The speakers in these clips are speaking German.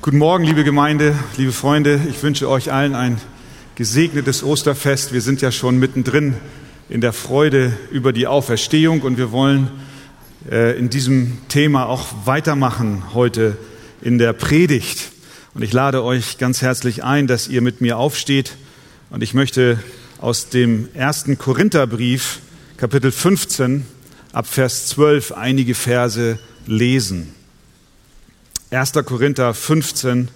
Guten Morgen, liebe Gemeinde, liebe Freunde. Ich wünsche euch allen ein gesegnetes Osterfest. Wir sind ja schon mittendrin in der Freude über die Auferstehung und wir wollen äh, in diesem Thema auch weitermachen heute in der Predigt. Und ich lade euch ganz herzlich ein, dass ihr mit mir aufsteht. Und ich möchte aus dem ersten Korintherbrief, Kapitel 15, ab Vers 12, einige Verse lesen. 1. Korinther 15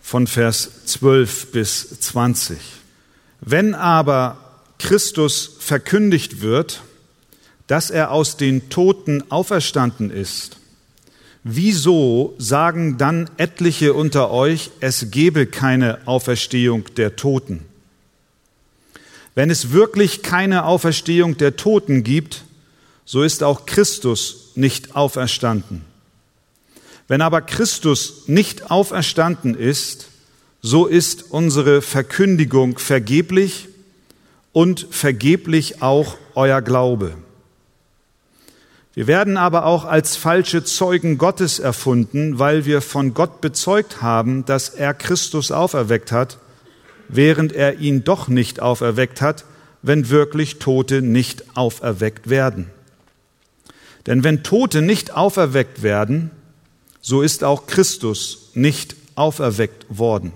von Vers 12 bis 20. Wenn aber Christus verkündigt wird, dass er aus den Toten auferstanden ist, wieso sagen dann etliche unter euch, es gebe keine Auferstehung der Toten? Wenn es wirklich keine Auferstehung der Toten gibt, so ist auch Christus nicht auferstanden. Wenn aber Christus nicht auferstanden ist, so ist unsere Verkündigung vergeblich und vergeblich auch euer Glaube. Wir werden aber auch als falsche Zeugen Gottes erfunden, weil wir von Gott bezeugt haben, dass er Christus auferweckt hat, während er ihn doch nicht auferweckt hat, wenn wirklich Tote nicht auferweckt werden. Denn wenn Tote nicht auferweckt werden, so ist auch Christus nicht auferweckt worden.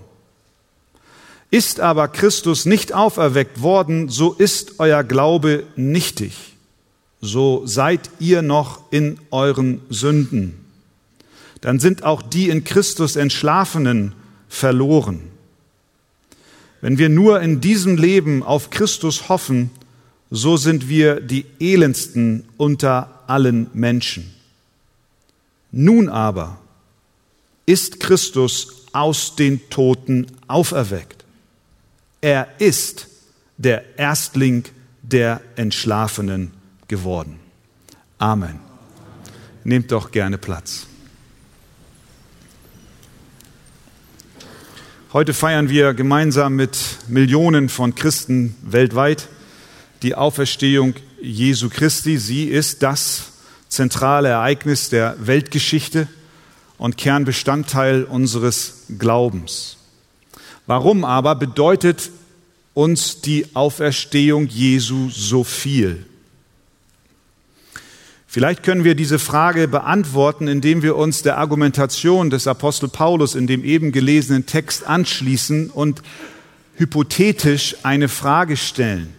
Ist aber Christus nicht auferweckt worden, so ist euer Glaube nichtig. So seid ihr noch in euren Sünden. Dann sind auch die in Christus Entschlafenen verloren. Wenn wir nur in diesem Leben auf Christus hoffen, so sind wir die elendsten unter allen Menschen. Nun aber ist Christus aus den Toten auferweckt. Er ist der Erstling der Entschlafenen geworden. Amen. Nehmt doch gerne Platz. Heute feiern wir gemeinsam mit Millionen von Christen weltweit die Auferstehung Jesu Christi. Sie ist das zentrale Ereignis der Weltgeschichte und Kernbestandteil unseres Glaubens. Warum aber bedeutet uns die Auferstehung Jesu so viel? Vielleicht können wir diese Frage beantworten, indem wir uns der Argumentation des Apostel Paulus in dem eben gelesenen Text anschließen und hypothetisch eine Frage stellen.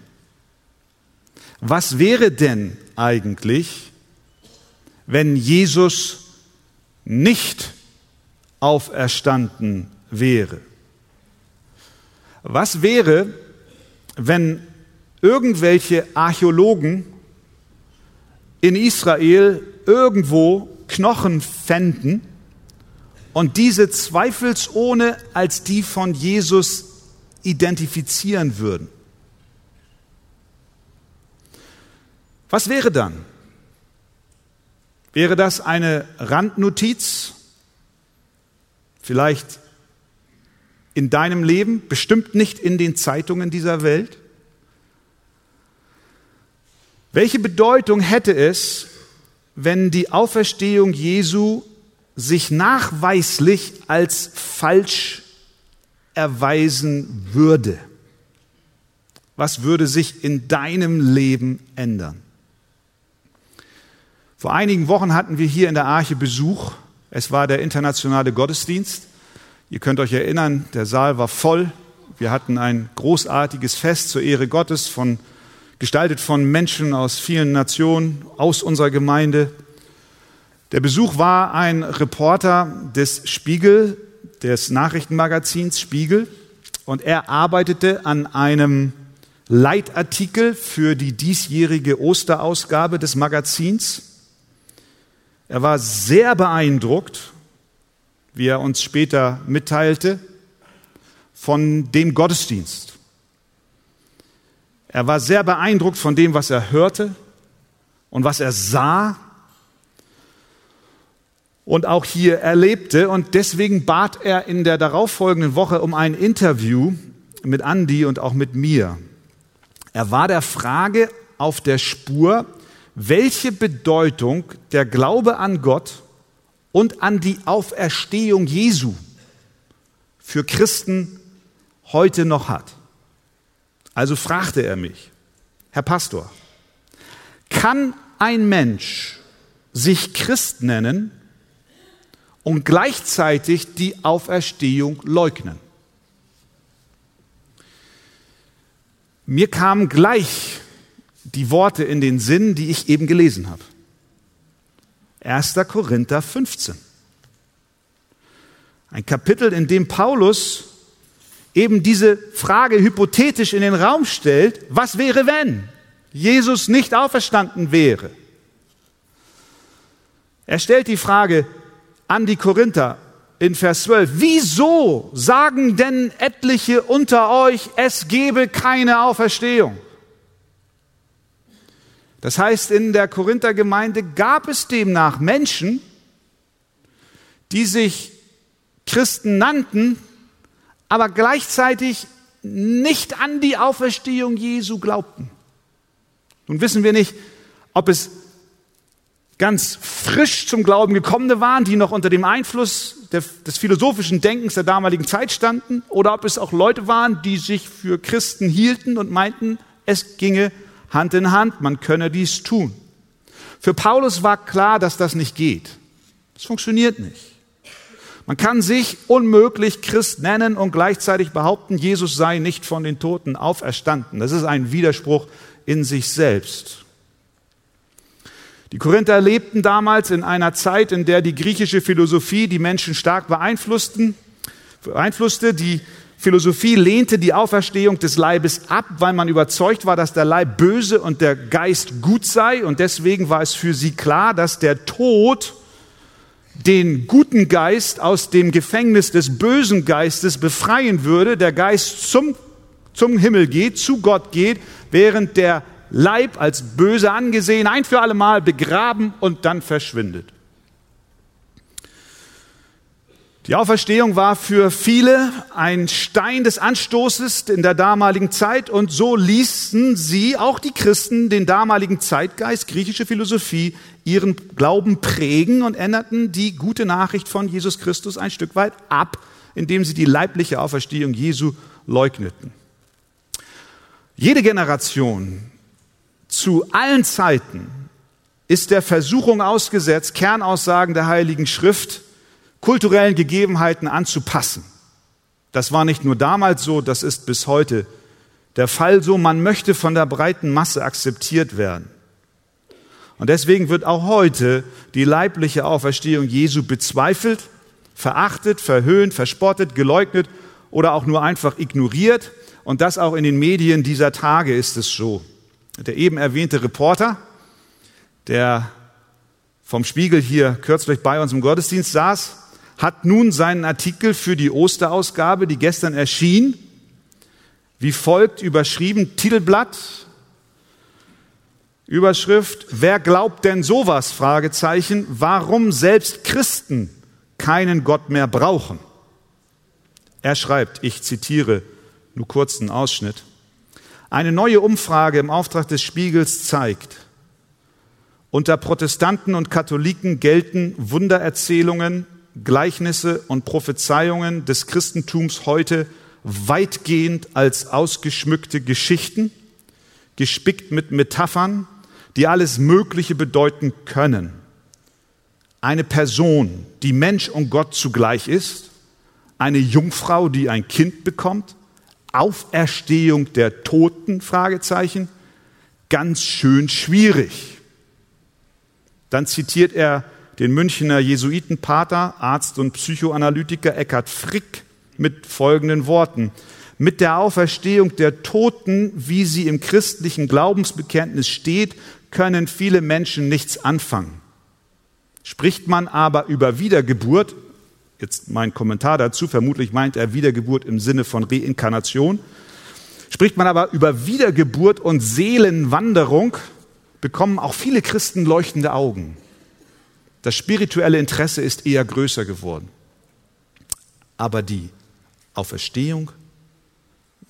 Was wäre denn eigentlich, wenn Jesus nicht auferstanden wäre. Was wäre, wenn irgendwelche Archäologen in Israel irgendwo Knochen fänden und diese zweifelsohne als die von Jesus identifizieren würden? Was wäre dann? Wäre das eine Randnotiz? Vielleicht in deinem Leben, bestimmt nicht in den Zeitungen dieser Welt? Welche Bedeutung hätte es, wenn die Auferstehung Jesu sich nachweislich als falsch erweisen würde? Was würde sich in deinem Leben ändern? Vor einigen Wochen hatten wir hier in der Arche Besuch. Es war der internationale Gottesdienst. Ihr könnt euch erinnern, der Saal war voll. Wir hatten ein großartiges Fest zur Ehre Gottes, von, gestaltet von Menschen aus vielen Nationen, aus unserer Gemeinde. Der Besuch war ein Reporter des Spiegel, des Nachrichtenmagazins Spiegel, und er arbeitete an einem Leitartikel für die diesjährige Osterausgabe des Magazins. Er war sehr beeindruckt, wie er uns später mitteilte, von dem Gottesdienst. Er war sehr beeindruckt von dem, was er hörte und was er sah und auch hier erlebte. Und deswegen bat er in der darauffolgenden Woche um ein Interview mit Andy und auch mit mir. Er war der Frage auf der Spur, welche Bedeutung der Glaube an Gott und an die Auferstehung Jesu für Christen heute noch hat. Also fragte er mich, Herr Pastor, kann ein Mensch sich Christ nennen und gleichzeitig die Auferstehung leugnen? Mir kamen gleich die Worte in den Sinn, die ich eben gelesen habe. 1. Korinther 15. Ein Kapitel, in dem Paulus eben diese Frage hypothetisch in den Raum stellt, was wäre, wenn Jesus nicht auferstanden wäre? Er stellt die Frage an die Korinther in Vers 12, wieso sagen denn etliche unter euch, es gebe keine Auferstehung? Das heißt, in der Korinthergemeinde gab es demnach Menschen, die sich Christen nannten, aber gleichzeitig nicht an die Auferstehung Jesu glaubten. Nun wissen wir nicht, ob es ganz frisch zum Glauben gekommene waren, die noch unter dem Einfluss des philosophischen Denkens der damaligen Zeit standen, oder ob es auch Leute waren, die sich für Christen hielten und meinten, es ginge Hand in Hand, man könne dies tun. Für Paulus war klar, dass das nicht geht. Das funktioniert nicht. Man kann sich unmöglich Christ nennen und gleichzeitig behaupten, Jesus sei nicht von den Toten auferstanden. Das ist ein Widerspruch in sich selbst. Die Korinther lebten damals in einer Zeit, in der die griechische Philosophie die Menschen stark beeinflussten, beeinflusste. Die Philosophie lehnte die Auferstehung des Leibes ab, weil man überzeugt war, dass der Leib böse und der Geist gut sei. Und deswegen war es für sie klar, dass der Tod den guten Geist aus dem Gefängnis des bösen Geistes befreien würde, der Geist zum, zum Himmel geht, zu Gott geht, während der Leib als böse angesehen, ein für allemal begraben und dann verschwindet. Die Auferstehung war für viele ein Stein des Anstoßes in der damaligen Zeit und so ließen sie, auch die Christen, den damaligen Zeitgeist, griechische Philosophie, ihren Glauben prägen und änderten die gute Nachricht von Jesus Christus ein Stück weit ab, indem sie die leibliche Auferstehung Jesu leugneten. Jede Generation zu allen Zeiten ist der Versuchung ausgesetzt, Kernaussagen der Heiligen Schrift kulturellen Gegebenheiten anzupassen. Das war nicht nur damals so, das ist bis heute der Fall so. Man möchte von der breiten Masse akzeptiert werden. Und deswegen wird auch heute die leibliche Auferstehung Jesu bezweifelt, verachtet, verhöhnt, verspottet, geleugnet oder auch nur einfach ignoriert. Und das auch in den Medien dieser Tage ist es so. Der eben erwähnte Reporter, der vom Spiegel hier kürzlich bei uns im Gottesdienst saß, hat nun seinen Artikel für die Osterausgabe, die gestern erschien, wie folgt überschrieben, Titelblatt, Überschrift, wer glaubt denn sowas? Fragezeichen, warum selbst Christen keinen Gott mehr brauchen. Er schreibt, ich zitiere nur kurzen Ausschnitt, eine neue Umfrage im Auftrag des Spiegels zeigt, unter Protestanten und Katholiken gelten Wundererzählungen Gleichnisse und Prophezeiungen des Christentums heute weitgehend als ausgeschmückte Geschichten, gespickt mit Metaphern, die alles Mögliche bedeuten können. Eine Person, die Mensch und Gott zugleich ist, eine Jungfrau, die ein Kind bekommt, Auferstehung der Toten, Fragezeichen, ganz schön schwierig. Dann zitiert er den Münchner Jesuitenpater, Arzt und Psychoanalytiker Eckhard Frick mit folgenden Worten. Mit der Auferstehung der Toten, wie sie im christlichen Glaubensbekenntnis steht, können viele Menschen nichts anfangen. Spricht man aber über Wiedergeburt, jetzt mein Kommentar dazu, vermutlich meint er Wiedergeburt im Sinne von Reinkarnation, spricht man aber über Wiedergeburt und Seelenwanderung, bekommen auch viele Christen leuchtende Augen. Das spirituelle Interesse ist eher größer geworden. Aber die Auferstehung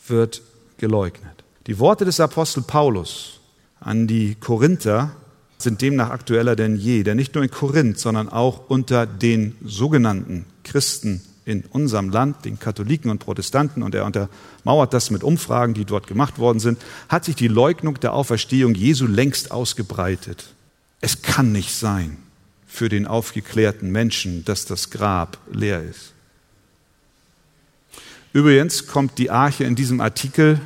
wird geleugnet. Die Worte des Apostel Paulus an die Korinther sind demnach aktueller denn je, denn nicht nur in Korinth, sondern auch unter den sogenannten Christen in unserem Land, den Katholiken und Protestanten, und er untermauert das mit Umfragen, die dort gemacht worden sind, hat sich die Leugnung der Auferstehung Jesu längst ausgebreitet. Es kann nicht sein für den aufgeklärten Menschen, dass das Grab leer ist. Übrigens kommt die Arche in diesem Artikel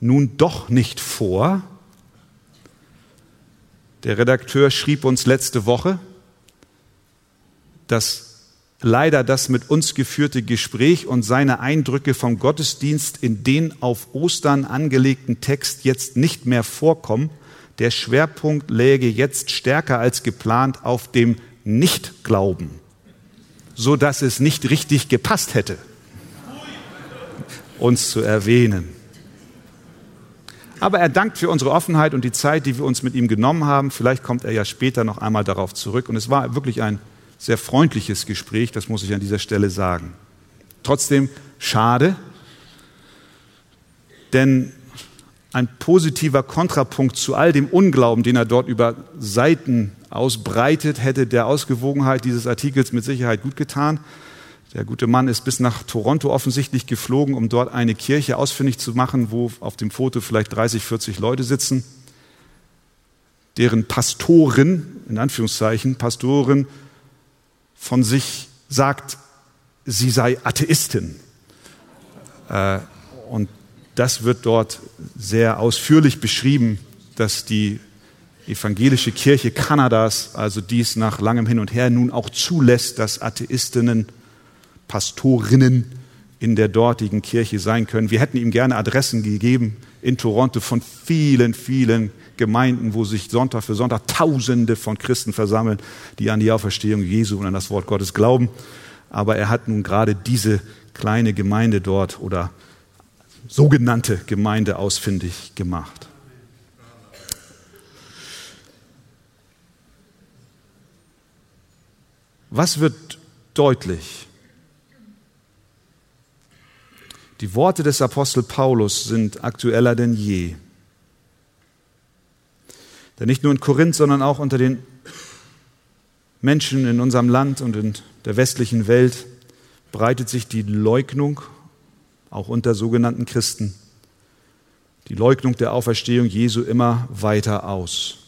nun doch nicht vor. Der Redakteur schrieb uns letzte Woche, dass leider das mit uns geführte Gespräch und seine Eindrücke vom Gottesdienst in den auf Ostern angelegten Text jetzt nicht mehr vorkommen. Der Schwerpunkt läge jetzt stärker als geplant auf dem Nichtglauben, so dass es nicht richtig gepasst hätte uns zu erwähnen. Aber er dankt für unsere Offenheit und die Zeit, die wir uns mit ihm genommen haben. Vielleicht kommt er ja später noch einmal darauf zurück. Und es war wirklich ein sehr freundliches Gespräch, das muss ich an dieser Stelle sagen. Trotzdem schade, denn ein positiver Kontrapunkt zu all dem Unglauben, den er dort über Seiten ausbreitet, hätte der Ausgewogenheit dieses Artikels mit Sicherheit gut getan. Der gute Mann ist bis nach Toronto offensichtlich geflogen, um dort eine Kirche ausfindig zu machen, wo auf dem Foto vielleicht 30, 40 Leute sitzen, deren Pastorin, in Anführungszeichen, Pastorin von sich sagt, sie sei Atheistin. Äh, und das wird dort sehr ausführlich beschrieben, dass die evangelische Kirche Kanadas also dies nach langem Hin und Her nun auch zulässt, dass Atheistinnen Pastorinnen in der dortigen Kirche sein können. Wir hätten ihm gerne Adressen gegeben in Toronto von vielen, vielen Gemeinden, wo sich Sonntag für Sonntag Tausende von Christen versammeln, die an die Auferstehung Jesu und an das Wort Gottes glauben. Aber er hat nun gerade diese kleine Gemeinde dort oder sogenannte Gemeinde ausfindig gemacht. Was wird deutlich? Die Worte des Apostel Paulus sind aktueller denn je. Denn nicht nur in Korinth, sondern auch unter den Menschen in unserem Land und in der westlichen Welt breitet sich die Leugnung, auch unter sogenannten Christen, die Leugnung der Auferstehung Jesu immer weiter aus.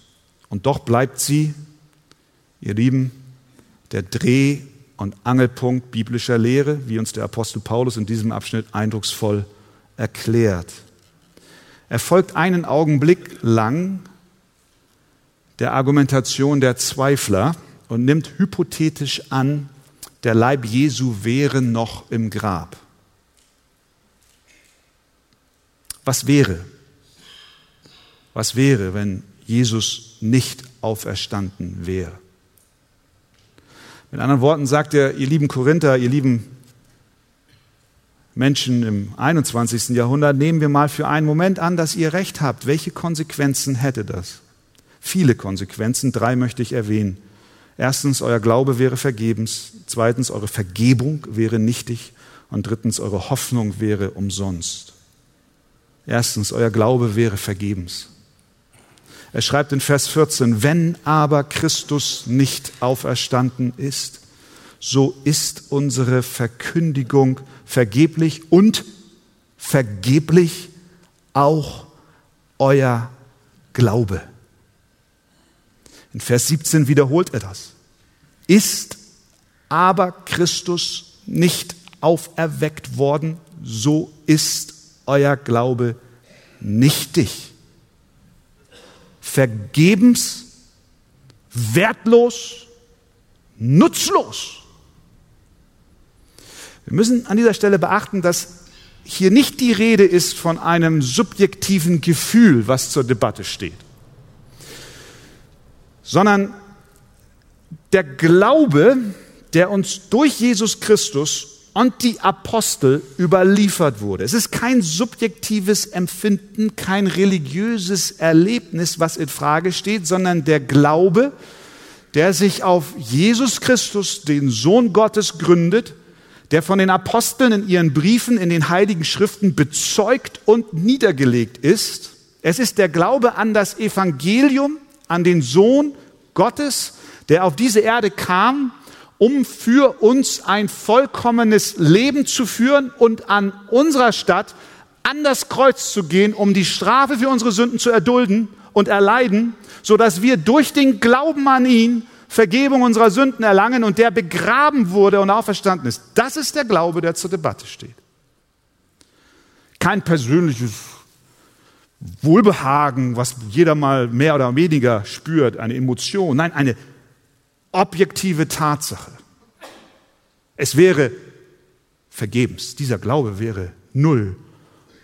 Und doch bleibt sie, ihr Lieben, der Dreh- und Angelpunkt biblischer Lehre, wie uns der Apostel Paulus in diesem Abschnitt eindrucksvoll erklärt. Er folgt einen Augenblick lang der Argumentation der Zweifler und nimmt hypothetisch an, der Leib Jesu wäre noch im Grab. Was wäre? Was wäre, wenn Jesus nicht auferstanden wäre? Mit anderen Worten sagt er, ihr lieben Korinther, ihr lieben Menschen im 21. Jahrhundert, nehmen wir mal für einen Moment an, dass ihr recht habt. Welche Konsequenzen hätte das? Viele Konsequenzen, drei möchte ich erwähnen. Erstens, euer Glaube wäre vergebens. Zweitens, eure Vergebung wäre nichtig. Und drittens, eure Hoffnung wäre umsonst. Erstens, euer Glaube wäre vergebens. Er schreibt in Vers 14, wenn aber Christus nicht auferstanden ist, so ist unsere Verkündigung vergeblich und vergeblich auch euer Glaube. In Vers 17 wiederholt er das. Ist aber Christus nicht auferweckt worden, so ist euer Glaube nichtig vergebens, wertlos, nutzlos. Wir müssen an dieser Stelle beachten, dass hier nicht die Rede ist von einem subjektiven Gefühl, was zur Debatte steht, sondern der Glaube, der uns durch Jesus Christus und die Apostel überliefert wurde. Es ist kein subjektives Empfinden, kein religiöses Erlebnis, was in Frage steht, sondern der Glaube, der sich auf Jesus Christus, den Sohn Gottes, gründet, der von den Aposteln in ihren Briefen in den heiligen Schriften bezeugt und niedergelegt ist. Es ist der Glaube an das Evangelium, an den Sohn Gottes, der auf diese Erde kam, um für uns ein vollkommenes Leben zu führen und an unserer Stadt an das Kreuz zu gehen, um die Strafe für unsere Sünden zu erdulden und erleiden, so dass wir durch den Glauben an ihn Vergebung unserer Sünden erlangen und der begraben wurde und auferstanden ist. Das ist der Glaube, der zur Debatte steht. Kein persönliches Wohlbehagen, was jeder mal mehr oder weniger spürt, eine Emotion. Nein, eine objektive Tatsache. Es wäre vergebens. Dieser Glaube wäre null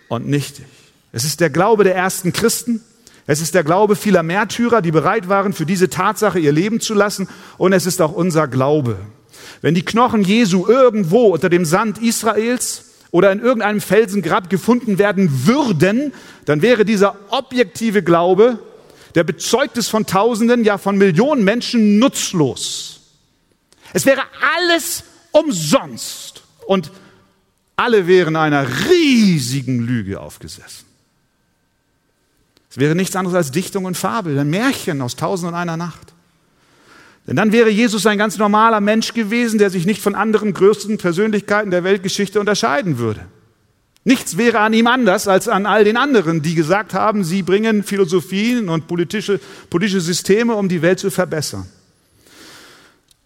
und nichtig. Es ist der Glaube der ersten Christen. Es ist der Glaube vieler Märtyrer, die bereit waren, für diese Tatsache ihr Leben zu lassen. Und es ist auch unser Glaube. Wenn die Knochen Jesu irgendwo unter dem Sand Israels oder in irgendeinem Felsengrab gefunden werden würden, dann wäre dieser objektive Glaube, der bezeugt ist von Tausenden, ja von Millionen Menschen, nutzlos. Es wäre alles umsonst und alle wären einer riesigen Lüge aufgesessen. Es wäre nichts anderes als Dichtung und Fabel, ein Märchen aus Tausend und einer Nacht. Denn dann wäre Jesus ein ganz normaler Mensch gewesen, der sich nicht von anderen größten Persönlichkeiten der Weltgeschichte unterscheiden würde. Nichts wäre an ihm anders als an all den anderen, die gesagt haben, sie bringen Philosophien und politische, politische Systeme, um die Welt zu verbessern.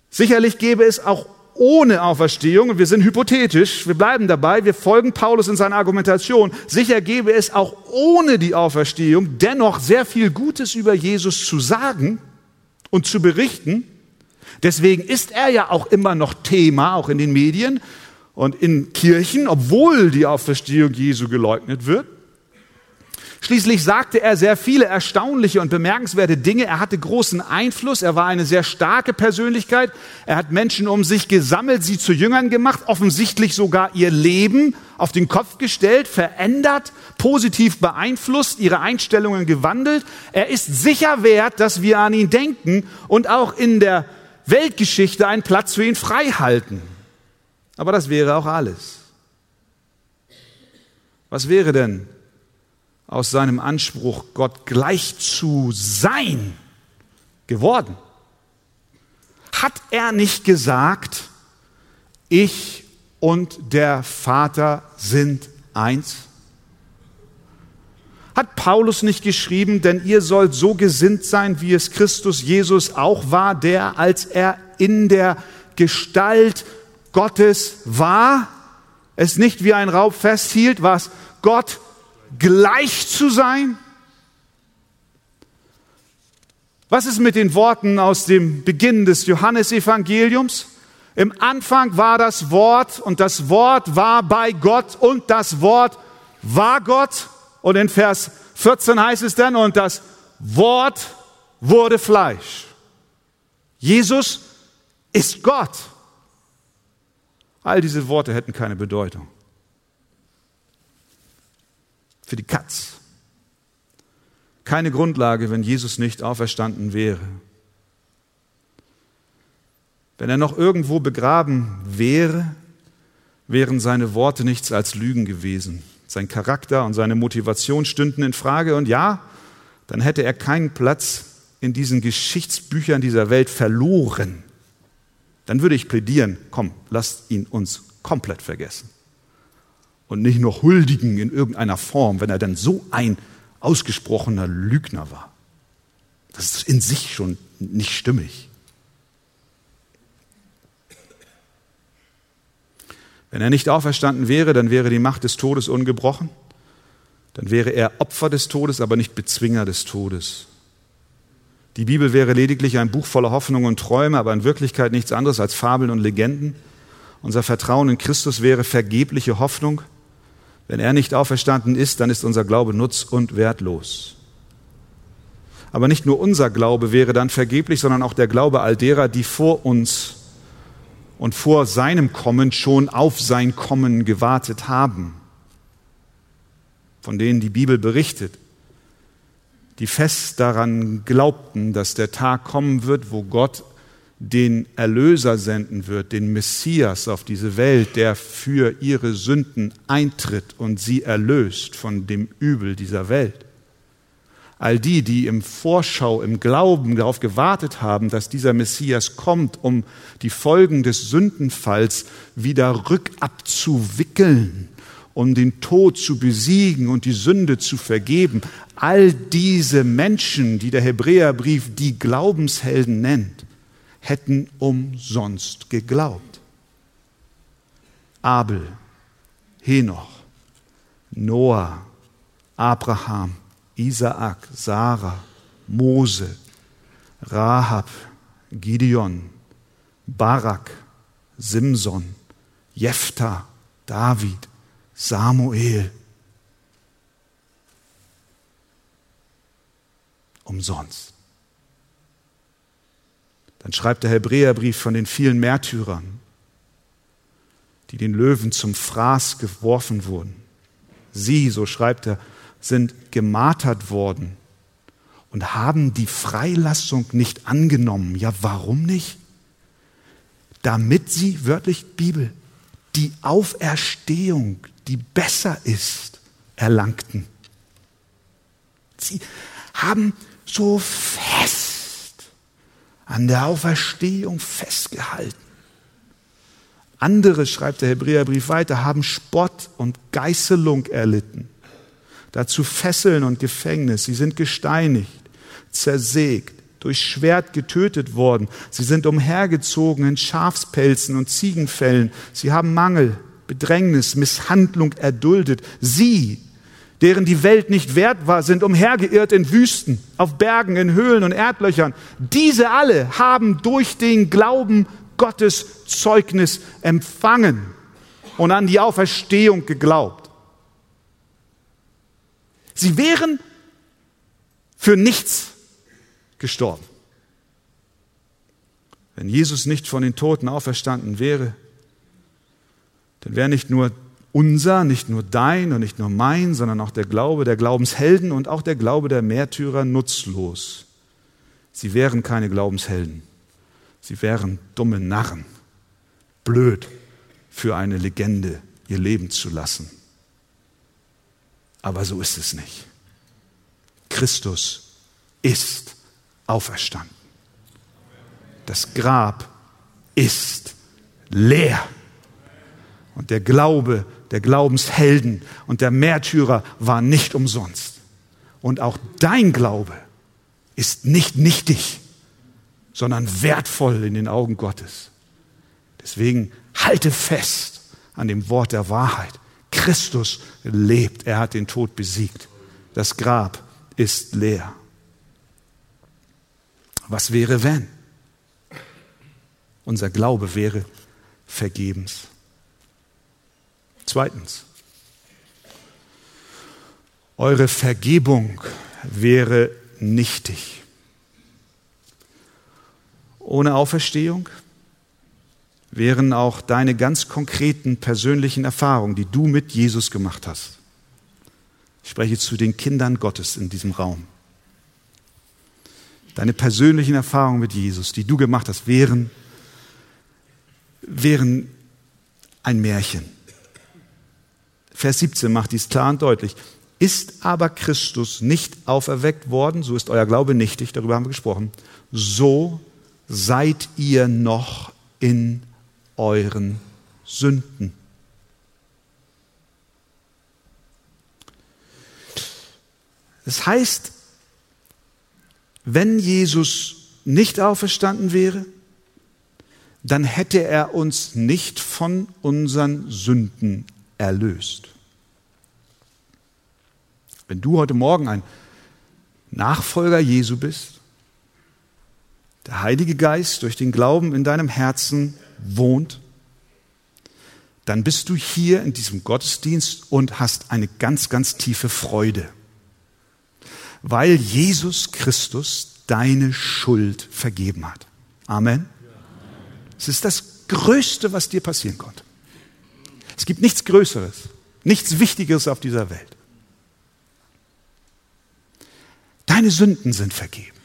Sicherlich gäbe es auch ohne Auferstehung, und wir sind hypothetisch, wir bleiben dabei, wir folgen Paulus in seiner Argumentation, sicher gäbe es auch ohne die Auferstehung dennoch sehr viel Gutes über Jesus zu sagen und zu berichten, Deswegen ist er ja auch immer noch Thema, auch in den Medien und in Kirchen, obwohl die Auferstehung Jesu geleugnet wird. Schließlich sagte er sehr viele erstaunliche und bemerkenswerte Dinge. Er hatte großen Einfluss. Er war eine sehr starke Persönlichkeit. Er hat Menschen um sich gesammelt, sie zu Jüngern gemacht, offensichtlich sogar ihr Leben auf den Kopf gestellt, verändert, positiv beeinflusst, ihre Einstellungen gewandelt. Er ist sicher wert, dass wir an ihn denken und auch in der Weltgeschichte einen Platz für ihn frei halten. Aber das wäre auch alles. Was wäre denn aus seinem Anspruch, Gott gleich zu sein, geworden? Hat er nicht gesagt, ich und der Vater sind eins? Hat Paulus nicht geschrieben, denn ihr sollt so gesinnt sein, wie es Christus Jesus auch war, der, als er in der Gestalt Gottes war, es nicht wie ein Raub festhielt, was Gott gleich zu sein? Was ist mit den Worten aus dem Beginn des Johannesevangeliums? Im Anfang war das Wort und das Wort war bei Gott und das Wort war Gott. Und in Vers 14 heißt es dann, und das Wort wurde Fleisch. Jesus ist Gott. All diese Worte hätten keine Bedeutung. Für die Katz. Keine Grundlage, wenn Jesus nicht auferstanden wäre. Wenn er noch irgendwo begraben wäre, wären seine Worte nichts als Lügen gewesen. Sein Charakter und seine Motivation stünden in Frage und ja, dann hätte er keinen Platz in diesen Geschichtsbüchern dieser Welt verloren. Dann würde ich plädieren, komm, lasst ihn uns komplett vergessen. Und nicht nur huldigen in irgendeiner Form, wenn er dann so ein ausgesprochener Lügner war. Das ist in sich schon nicht stimmig. Wenn er nicht auferstanden wäre, dann wäre die Macht des Todes ungebrochen. Dann wäre er Opfer des Todes, aber nicht Bezwinger des Todes. Die Bibel wäre lediglich ein Buch voller Hoffnung und Träume, aber in Wirklichkeit nichts anderes als Fabeln und Legenden. Unser Vertrauen in Christus wäre vergebliche Hoffnung. Wenn er nicht auferstanden ist, dann ist unser Glaube nutz und wertlos. Aber nicht nur unser Glaube wäre dann vergeblich, sondern auch der Glaube all derer, die vor uns und vor seinem Kommen schon auf sein Kommen gewartet haben, von denen die Bibel berichtet, die fest daran glaubten, dass der Tag kommen wird, wo Gott den Erlöser senden wird, den Messias auf diese Welt, der für ihre Sünden eintritt und sie erlöst von dem Übel dieser Welt. All die, die im Vorschau, im Glauben darauf gewartet haben, dass dieser Messias kommt, um die Folgen des Sündenfalls wieder rückabzuwickeln, um den Tod zu besiegen und die Sünde zu vergeben. All diese Menschen, die der Hebräerbrief die Glaubenshelden nennt, hätten umsonst geglaubt. Abel, Henoch, Noah, Abraham, Isaak, Sarah, Mose, Rahab, Gideon, Barak, Simson, Jephthah, David, Samuel. Umsonst. Dann schreibt der Hebräerbrief von den vielen Märtyrern, die den Löwen zum Fraß geworfen wurden. Sie, so schreibt er, sind gemartert worden und haben die Freilassung nicht angenommen. Ja, warum nicht? Damit sie, wörtlich Bibel, die Auferstehung, die besser ist, erlangten. Sie haben so fest an der Auferstehung festgehalten. Andere, schreibt der Hebräerbrief weiter, haben Spott und Geißelung erlitten dazu Fesseln und Gefängnis. Sie sind gesteinigt, zersägt, durch Schwert getötet worden. Sie sind umhergezogen in Schafspelzen und Ziegenfällen. Sie haben Mangel, Bedrängnis, Misshandlung erduldet. Sie, deren die Welt nicht wert war, sind umhergeirrt in Wüsten, auf Bergen, in Höhlen und Erdlöchern. Diese alle haben durch den Glauben Gottes Zeugnis empfangen und an die Auferstehung geglaubt. Sie wären für nichts gestorben. Wenn Jesus nicht von den Toten auferstanden wäre, dann wäre nicht nur unser, nicht nur dein und nicht nur mein, sondern auch der Glaube der Glaubenshelden und auch der Glaube der Märtyrer nutzlos. Sie wären keine Glaubenshelden. Sie wären dumme Narren, blöd für eine Legende ihr Leben zu lassen. Aber so ist es nicht. Christus ist auferstanden. Das Grab ist leer. Und der Glaube der Glaubenshelden und der Märtyrer war nicht umsonst. Und auch dein Glaube ist nicht nichtig, sondern wertvoll in den Augen Gottes. Deswegen halte fest an dem Wort der Wahrheit. Christus lebt. Er hat den Tod besiegt. Das Grab ist leer. Was wäre, wenn? Unser Glaube wäre vergebens. Zweitens, eure Vergebung wäre nichtig. Ohne Auferstehung wären auch deine ganz konkreten persönlichen Erfahrungen, die du mit Jesus gemacht hast. Ich spreche zu den Kindern Gottes in diesem Raum. Deine persönlichen Erfahrungen mit Jesus, die du gemacht hast, wären, wären ein Märchen. Vers 17 macht dies klar und deutlich. Ist aber Christus nicht auferweckt worden, so ist euer Glaube nichtig, darüber haben wir gesprochen, so seid ihr noch in euren Sünden. Das heißt, wenn Jesus nicht auferstanden wäre, dann hätte er uns nicht von unseren Sünden erlöst. Wenn du heute Morgen ein Nachfolger Jesu bist, der Heilige Geist durch den Glauben in deinem Herzen wohnt, dann bist du hier in diesem Gottesdienst und hast eine ganz, ganz tiefe Freude, weil Jesus Christus deine Schuld vergeben hat. Amen. Es ist das Größte, was dir passieren konnte. Es gibt nichts Größeres, nichts Wichtigeres auf dieser Welt. Deine Sünden sind vergeben.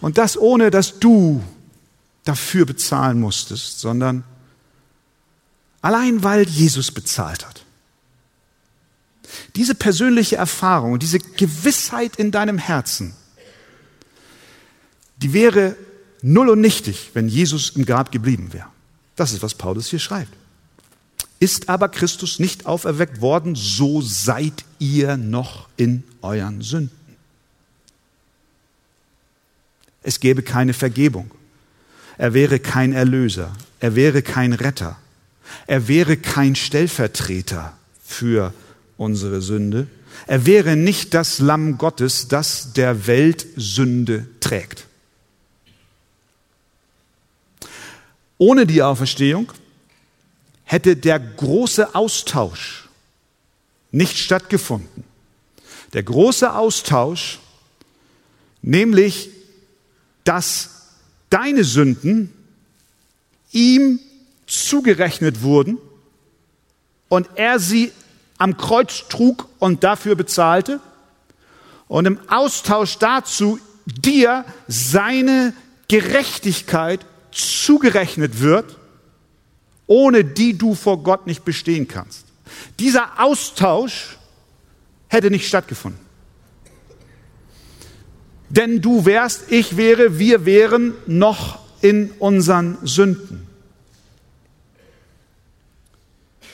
Und das ohne, dass du dafür bezahlen musstest, sondern allein weil Jesus bezahlt hat. Diese persönliche Erfahrung, diese Gewissheit in deinem Herzen, die wäre null und nichtig, wenn Jesus im Grab geblieben wäre. Das ist, was Paulus hier schreibt. Ist aber Christus nicht auferweckt worden, so seid ihr noch in euren Sünden. Es gäbe keine Vergebung. Er wäre kein Erlöser. Er wäre kein Retter. Er wäre kein Stellvertreter für unsere Sünde. Er wäre nicht das Lamm Gottes, das der Welt Sünde trägt. Ohne die Auferstehung hätte der große Austausch nicht stattgefunden. Der große Austausch, nämlich, dass deine Sünden ihm zugerechnet wurden und er sie am Kreuz trug und dafür bezahlte und im Austausch dazu dir seine Gerechtigkeit zugerechnet wird, ohne die du vor Gott nicht bestehen kannst. Dieser Austausch hätte nicht stattgefunden. Denn du wärst, ich wäre, wir wären noch in unseren Sünden.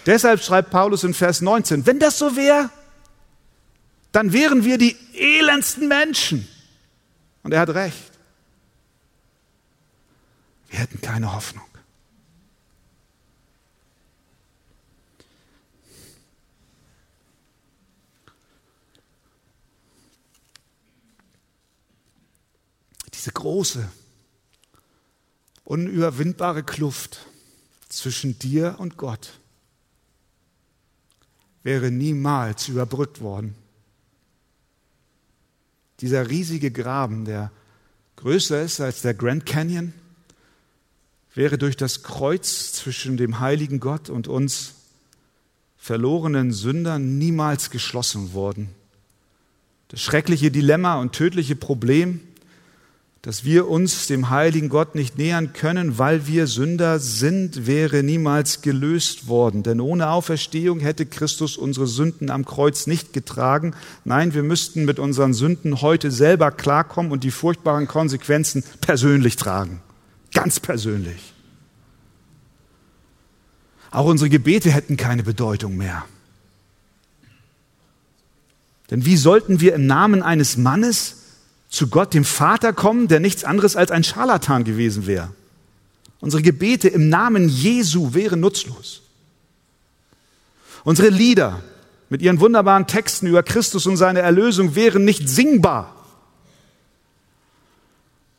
Deshalb schreibt Paulus in Vers 19, wenn das so wäre, dann wären wir die elendsten Menschen. Und er hat recht. Wir hätten keine Hoffnung. Diese große, unüberwindbare Kluft zwischen dir und Gott wäre niemals überbrückt worden. Dieser riesige Graben, der größer ist als der Grand Canyon, wäre durch das Kreuz zwischen dem heiligen Gott und uns verlorenen Sündern niemals geschlossen worden. Das schreckliche Dilemma und tödliche Problem, dass wir uns dem heiligen Gott nicht nähern können, weil wir Sünder sind, wäre niemals gelöst worden. Denn ohne Auferstehung hätte Christus unsere Sünden am Kreuz nicht getragen. Nein, wir müssten mit unseren Sünden heute selber klarkommen und die furchtbaren Konsequenzen persönlich tragen. Ganz persönlich. Auch unsere Gebete hätten keine Bedeutung mehr. Denn wie sollten wir im Namen eines Mannes zu Gott, dem Vater, kommen, der nichts anderes als ein Scharlatan gewesen wäre? Unsere Gebete im Namen Jesu wären nutzlos. Unsere Lieder mit ihren wunderbaren Texten über Christus und seine Erlösung wären nicht singbar.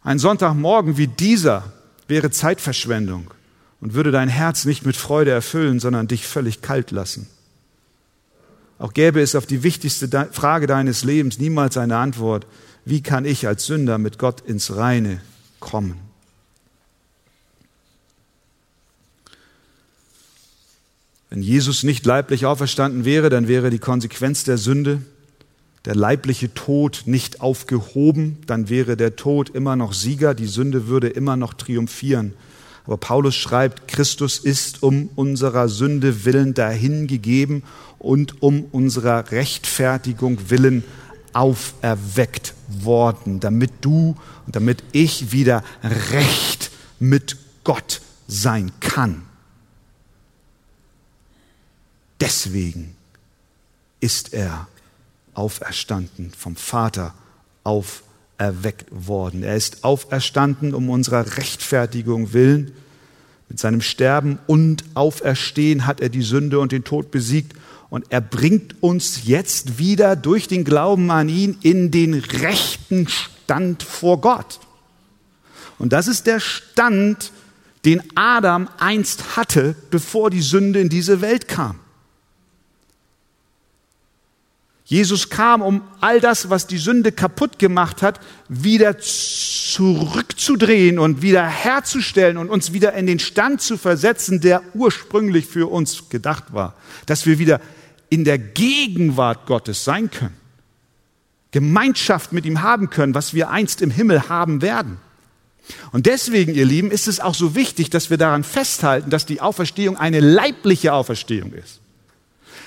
Ein Sonntagmorgen wie dieser wäre Zeitverschwendung und würde dein Herz nicht mit Freude erfüllen, sondern dich völlig kalt lassen. Auch gäbe es auf die wichtigste Frage deines Lebens niemals eine Antwort, wie kann ich als Sünder mit Gott ins Reine kommen? Wenn Jesus nicht leiblich auferstanden wäre, dann wäre die Konsequenz der Sünde, der leibliche Tod nicht aufgehoben, dann wäre der Tod immer noch Sieger, die Sünde würde immer noch triumphieren. Aber Paulus schreibt, Christus ist um unserer Sünde willen dahingegeben und um unserer Rechtfertigung willen auferweckt worden, damit du und damit ich wieder recht mit Gott sein kann. Deswegen ist er auferstanden vom Vater auferweckt erweckt worden. Er ist auferstanden um unserer Rechtfertigung willen. Mit seinem Sterben und Auferstehen hat er die Sünde und den Tod besiegt und er bringt uns jetzt wieder durch den Glauben an ihn in den rechten Stand vor Gott. Und das ist der Stand, den Adam einst hatte, bevor die Sünde in diese Welt kam. Jesus kam, um all das, was die Sünde kaputt gemacht hat, wieder zurückzudrehen und wieder herzustellen und uns wieder in den Stand zu versetzen, der ursprünglich für uns gedacht war. Dass wir wieder in der Gegenwart Gottes sein können. Gemeinschaft mit ihm haben können, was wir einst im Himmel haben werden. Und deswegen, ihr Lieben, ist es auch so wichtig, dass wir daran festhalten, dass die Auferstehung eine leibliche Auferstehung ist.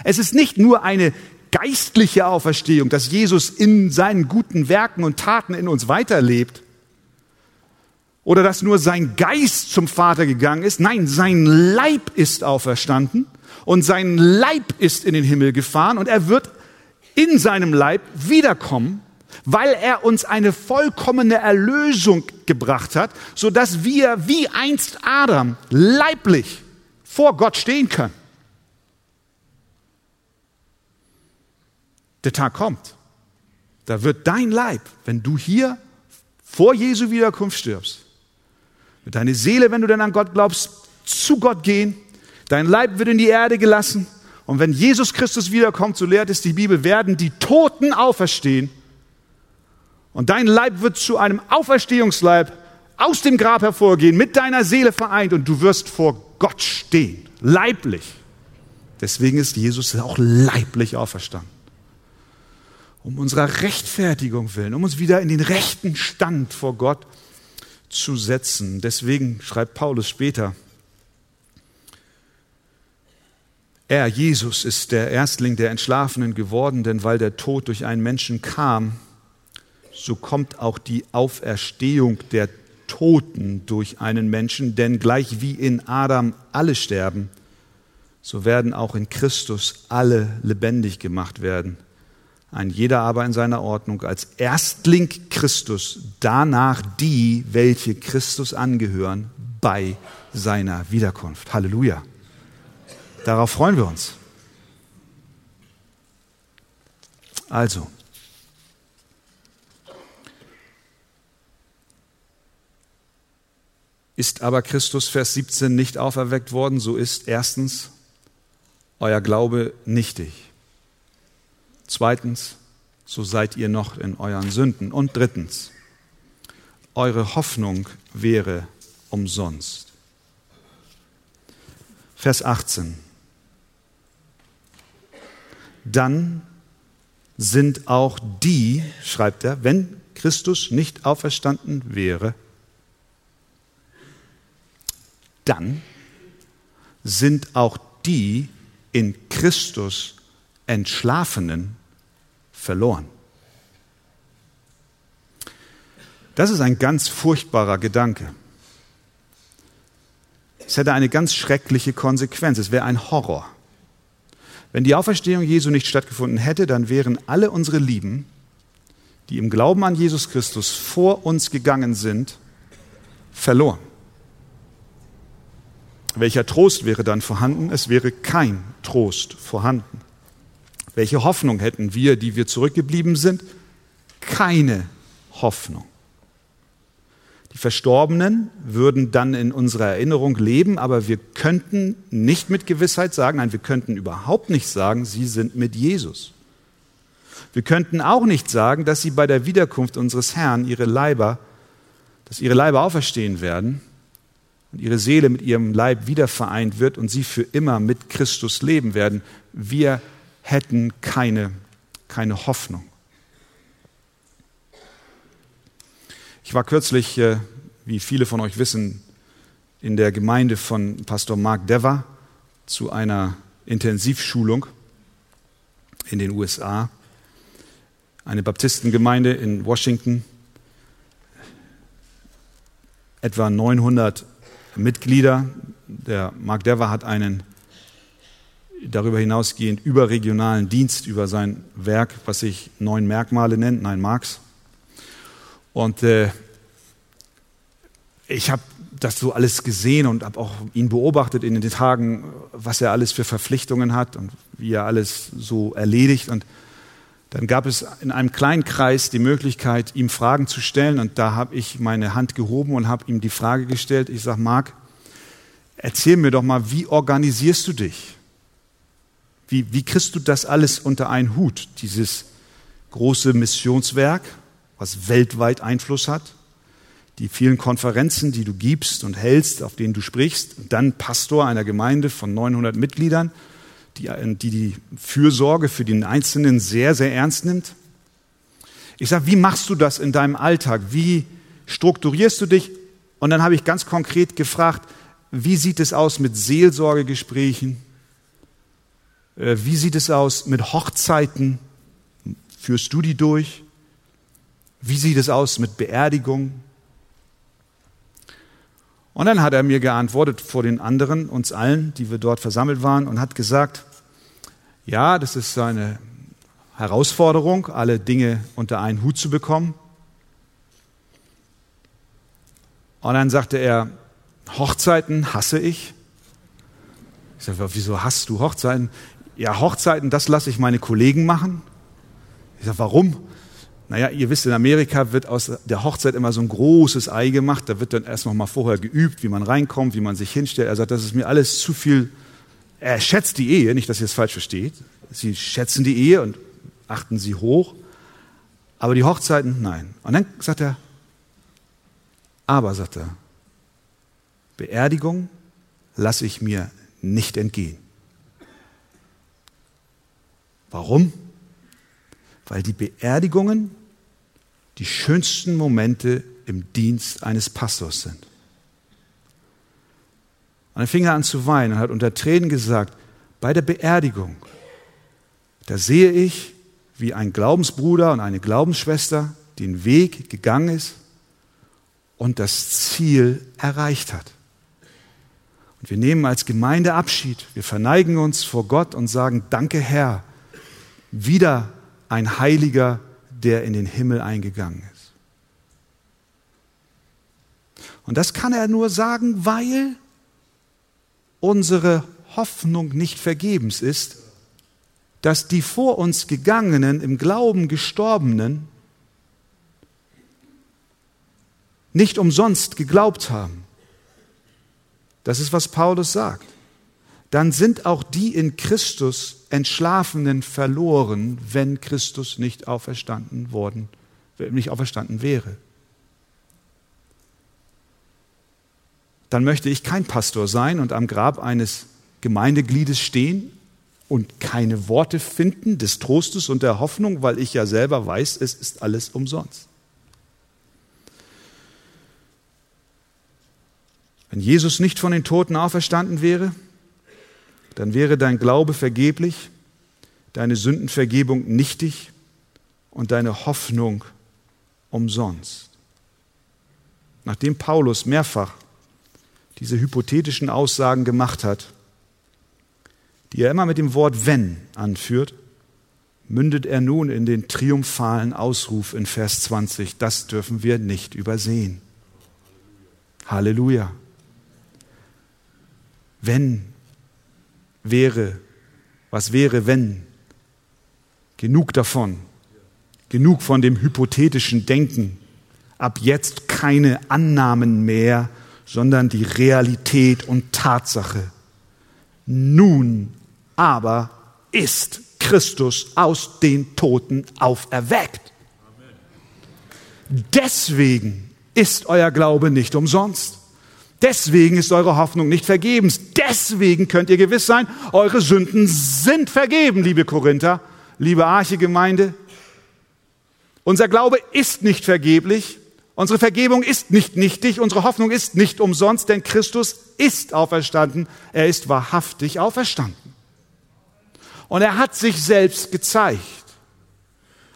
Es ist nicht nur eine geistliche Auferstehung, dass Jesus in seinen guten Werken und Taten in uns weiterlebt. Oder dass nur sein Geist zum Vater gegangen ist. Nein, sein Leib ist auferstanden und sein Leib ist in den Himmel gefahren und er wird in seinem Leib wiederkommen, weil er uns eine vollkommene Erlösung gebracht hat, so dass wir wie einst Adam leiblich vor Gott stehen können. Der Tag kommt. Da wird dein Leib, wenn du hier vor Jesu Wiederkunft stirbst, wird deine Seele, wenn du dann an Gott glaubst, zu Gott gehen. Dein Leib wird in die Erde gelassen. Und wenn Jesus Christus wiederkommt, so lehrt es die Bibel, werden die Toten auferstehen. Und dein Leib wird zu einem Auferstehungsleib aus dem Grab hervorgehen, mit deiner Seele vereint und du wirst vor Gott stehen, leiblich. Deswegen ist Jesus auch leiblich auferstanden um unserer Rechtfertigung willen, um uns wieder in den rechten Stand vor Gott zu setzen. Deswegen schreibt Paulus später, er, Jesus, ist der Erstling der Entschlafenen geworden, denn weil der Tod durch einen Menschen kam, so kommt auch die Auferstehung der Toten durch einen Menschen, denn gleich wie in Adam alle sterben, so werden auch in Christus alle lebendig gemacht werden ein jeder aber in seiner Ordnung, als Erstling Christus, danach die, welche Christus angehören, bei seiner Wiederkunft. Halleluja. Darauf freuen wir uns. Also, ist aber Christus, Vers 17, nicht auferweckt worden, so ist erstens euer Glaube nichtig. Zweitens, so seid ihr noch in euren Sünden. Und drittens, eure Hoffnung wäre umsonst. Vers 18. Dann sind auch die, schreibt er, wenn Christus nicht auferstanden wäre, dann sind auch die in Christus Entschlafenen verloren. Das ist ein ganz furchtbarer Gedanke. Es hätte eine ganz schreckliche Konsequenz. Es wäre ein Horror. Wenn die Auferstehung Jesu nicht stattgefunden hätte, dann wären alle unsere Lieben, die im Glauben an Jesus Christus vor uns gegangen sind, verloren. Welcher Trost wäre dann vorhanden? Es wäre kein Trost vorhanden. Welche Hoffnung hätten wir, die wir zurückgeblieben sind? Keine Hoffnung. Die Verstorbenen würden dann in unserer Erinnerung leben, aber wir könnten nicht mit Gewissheit sagen, nein, wir könnten überhaupt nicht sagen, sie sind mit Jesus. Wir könnten auch nicht sagen, dass sie bei der Wiederkunft unseres Herrn ihre Leiber, dass ihre Leiber auferstehen werden und ihre Seele mit ihrem Leib wieder vereint wird und sie für immer mit Christus leben werden. Wir hätten keine, keine Hoffnung. Ich war kürzlich, äh, wie viele von euch wissen, in der Gemeinde von Pastor Mark Dever zu einer Intensivschulung in den USA. Eine Baptistengemeinde in Washington. Etwa 900 Mitglieder. Der Mark Dever hat einen darüber hinausgehend überregionalen Dienst über sein Werk, was sich neun Merkmale nennt, nein Marx. Und äh, ich habe das so alles gesehen und habe auch ihn beobachtet in den Tagen, was er alles für Verpflichtungen hat und wie er alles so erledigt. Und dann gab es in einem kleinen Kreis die Möglichkeit, ihm Fragen zu stellen. Und da habe ich meine Hand gehoben und habe ihm die Frage gestellt. Ich sage, Marc, erzähl mir doch mal, wie organisierst du dich? Wie, wie kriegst du das alles unter einen Hut? Dieses große Missionswerk, was weltweit Einfluss hat, die vielen Konferenzen, die du gibst und hältst, auf denen du sprichst, und dann Pastor einer Gemeinde von 900 Mitgliedern, die, die die Fürsorge für den Einzelnen sehr, sehr ernst nimmt. Ich sage, wie machst du das in deinem Alltag? Wie strukturierst du dich? Und dann habe ich ganz konkret gefragt, wie sieht es aus mit Seelsorgegesprächen? Äh, wie sieht es aus mit Hochzeiten? Führst du die durch? Wie sieht es aus mit Beerdigung? Und dann hat er mir geantwortet vor den anderen, uns allen, die wir dort versammelt waren, und hat gesagt, ja, das ist eine Herausforderung, alle Dinge unter einen Hut zu bekommen. Und dann sagte er, Hochzeiten hasse ich. Ich sage, wieso hast du Hochzeiten? Ja, Hochzeiten, das lasse ich meine Kollegen machen. Ich sage, warum? Naja, ihr wisst, in Amerika wird aus der Hochzeit immer so ein großes Ei gemacht. Da wird dann erst noch mal vorher geübt, wie man reinkommt, wie man sich hinstellt. Er sagt, das ist mir alles zu viel. Er schätzt die Ehe, nicht, dass ihr es falsch versteht. Sie schätzen die Ehe und achten sie hoch. Aber die Hochzeiten, nein. Und dann sagt er, aber, sagt er, Beerdigung lasse ich mir nicht entgehen. Warum? Weil die Beerdigungen die schönsten Momente im Dienst eines Pastors sind. Und dann fing er an zu weinen und hat unter Tränen gesagt, bei der Beerdigung, da sehe ich, wie ein Glaubensbruder und eine Glaubensschwester den Weg gegangen ist und das Ziel erreicht hat. Und wir nehmen als Gemeinde Abschied. Wir verneigen uns vor Gott und sagen, danke Herr, wieder ein Heiliger, der in den Himmel eingegangen ist. Und das kann er nur sagen, weil unsere Hoffnung nicht vergebens ist, dass die vor uns gegangenen, im Glauben gestorbenen, nicht umsonst geglaubt haben. Das ist, was Paulus sagt. Dann sind auch die in Christus Entschlafenen verloren, wenn Christus nicht auferstanden worden, nicht auferstanden wäre. Dann möchte ich kein Pastor sein und am Grab eines Gemeindegliedes stehen und keine Worte finden des Trostes und der Hoffnung, weil ich ja selber weiß, es ist alles umsonst. Wenn Jesus nicht von den Toten auferstanden wäre, dann wäre dein Glaube vergeblich, deine Sündenvergebung nichtig und deine Hoffnung umsonst. Nachdem Paulus mehrfach diese hypothetischen Aussagen gemacht hat, die er immer mit dem Wort wenn anführt, mündet er nun in den triumphalen Ausruf in Vers 20, das dürfen wir nicht übersehen. Halleluja wenn wäre, was wäre, wenn? Genug davon, genug von dem hypothetischen Denken. Ab jetzt keine Annahmen mehr, sondern die Realität und Tatsache. Nun aber ist Christus aus den Toten auferweckt. Deswegen ist euer Glaube nicht umsonst. Deswegen ist eure Hoffnung nicht vergebens. Deswegen könnt ihr gewiss sein, eure Sünden sind vergeben, liebe Korinther, liebe Archegemeinde. Unser Glaube ist nicht vergeblich. Unsere Vergebung ist nicht nichtig. Unsere Hoffnung ist nicht umsonst, denn Christus ist auferstanden. Er ist wahrhaftig auferstanden. Und er hat sich selbst gezeigt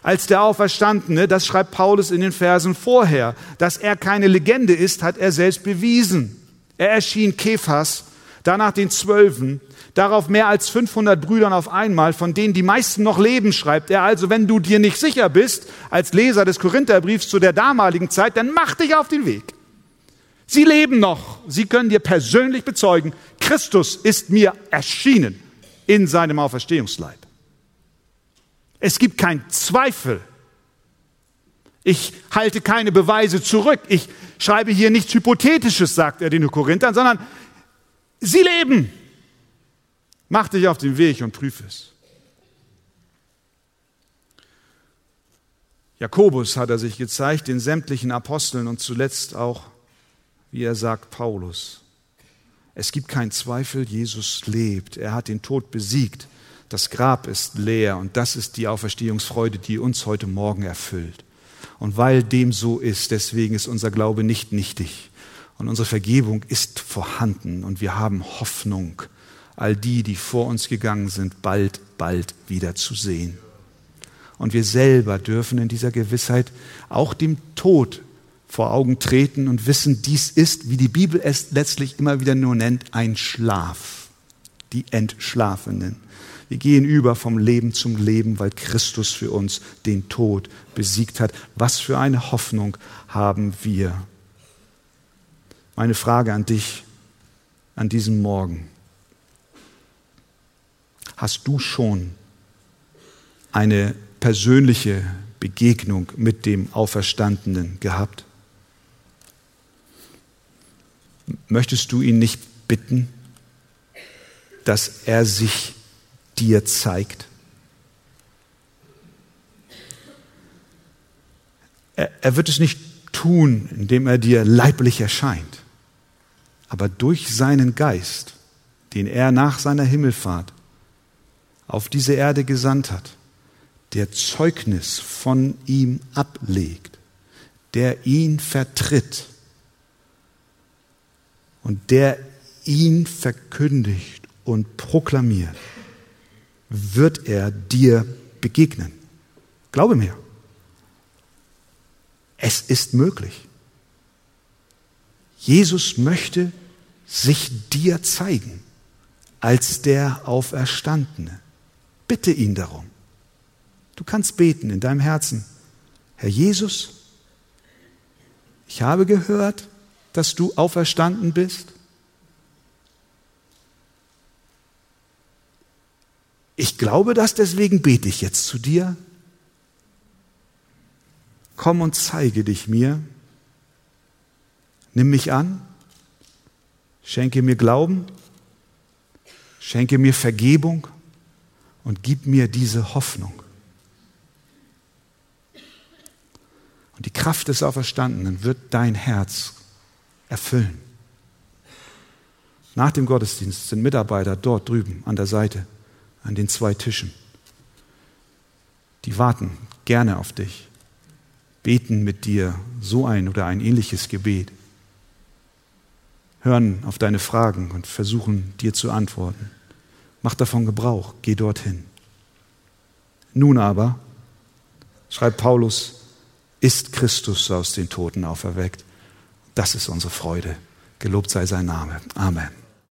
als der Auferstandene, das schreibt Paulus in den Versen vorher, dass er keine Legende ist, hat er selbst bewiesen. Er erschien Kephas, danach den Zwölfen, darauf mehr als 500 Brüdern auf einmal, von denen die meisten noch leben, schreibt er. Also wenn du dir nicht sicher bist, als Leser des Korintherbriefs zu der damaligen Zeit, dann mach dich auf den Weg. Sie leben noch. Sie können dir persönlich bezeugen, Christus ist mir erschienen in seinem Auferstehungsleib. Es gibt keinen Zweifel. Ich halte keine Beweise zurück. Ich schreibe hier nichts Hypothetisches, sagt er den Korinthern, sondern sie leben. Mach dich auf den Weg und prüfe es. Jakobus hat er sich gezeigt, den sämtlichen Aposteln und zuletzt auch, wie er sagt, Paulus. Es gibt keinen Zweifel, Jesus lebt. Er hat den Tod besiegt. Das Grab ist leer und das ist die Auferstehungsfreude, die uns heute Morgen erfüllt. Und weil dem so ist, deswegen ist unser Glaube nicht nichtig und unsere Vergebung ist vorhanden und wir haben Hoffnung all die, die vor uns gegangen sind, bald, bald wieder zu sehen. Und wir selber dürfen in dieser Gewissheit auch dem Tod vor Augen treten und wissen, dies ist, wie die Bibel es letztlich immer wieder nur nennt, ein Schlaf. Die Entschlafenen. Wir gehen über vom Leben zum Leben, weil Christus für uns den Tod besiegt hat. Was für eine Hoffnung haben wir? Meine Frage an dich an diesem Morgen. Hast du schon eine persönliche Begegnung mit dem Auferstandenen gehabt? Möchtest du ihn nicht bitten, dass er sich dir zeigt? Er, er wird es nicht tun, indem er dir leiblich erscheint, aber durch seinen Geist, den er nach seiner Himmelfahrt auf diese Erde gesandt hat, der Zeugnis von ihm ablegt, der ihn vertritt und der ihn verkündigt und proklamiert, wird er dir begegnen. Glaube mir, es ist möglich. Jesus möchte sich dir zeigen als der Auferstandene. Bitte ihn darum. Du kannst beten in deinem Herzen. Herr Jesus, ich habe gehört, dass du auferstanden bist? Ich glaube das, deswegen bete ich jetzt zu dir. Komm und zeige dich mir. Nimm mich an. Schenke mir Glauben. Schenke mir Vergebung und gib mir diese Hoffnung. Und die Kraft des Auferstandenen wird dein Herz erfüllen. Nach dem Gottesdienst sind Mitarbeiter dort drüben an der Seite, an den zwei Tischen. Die warten gerne auf dich, beten mit dir so ein oder ein ähnliches Gebet, hören auf deine Fragen und versuchen dir zu antworten. Mach davon Gebrauch, geh dorthin. Nun aber, schreibt Paulus, ist Christus aus den Toten auferweckt. Das ist unsere Freude. Gelobt sei sein Name. Amen.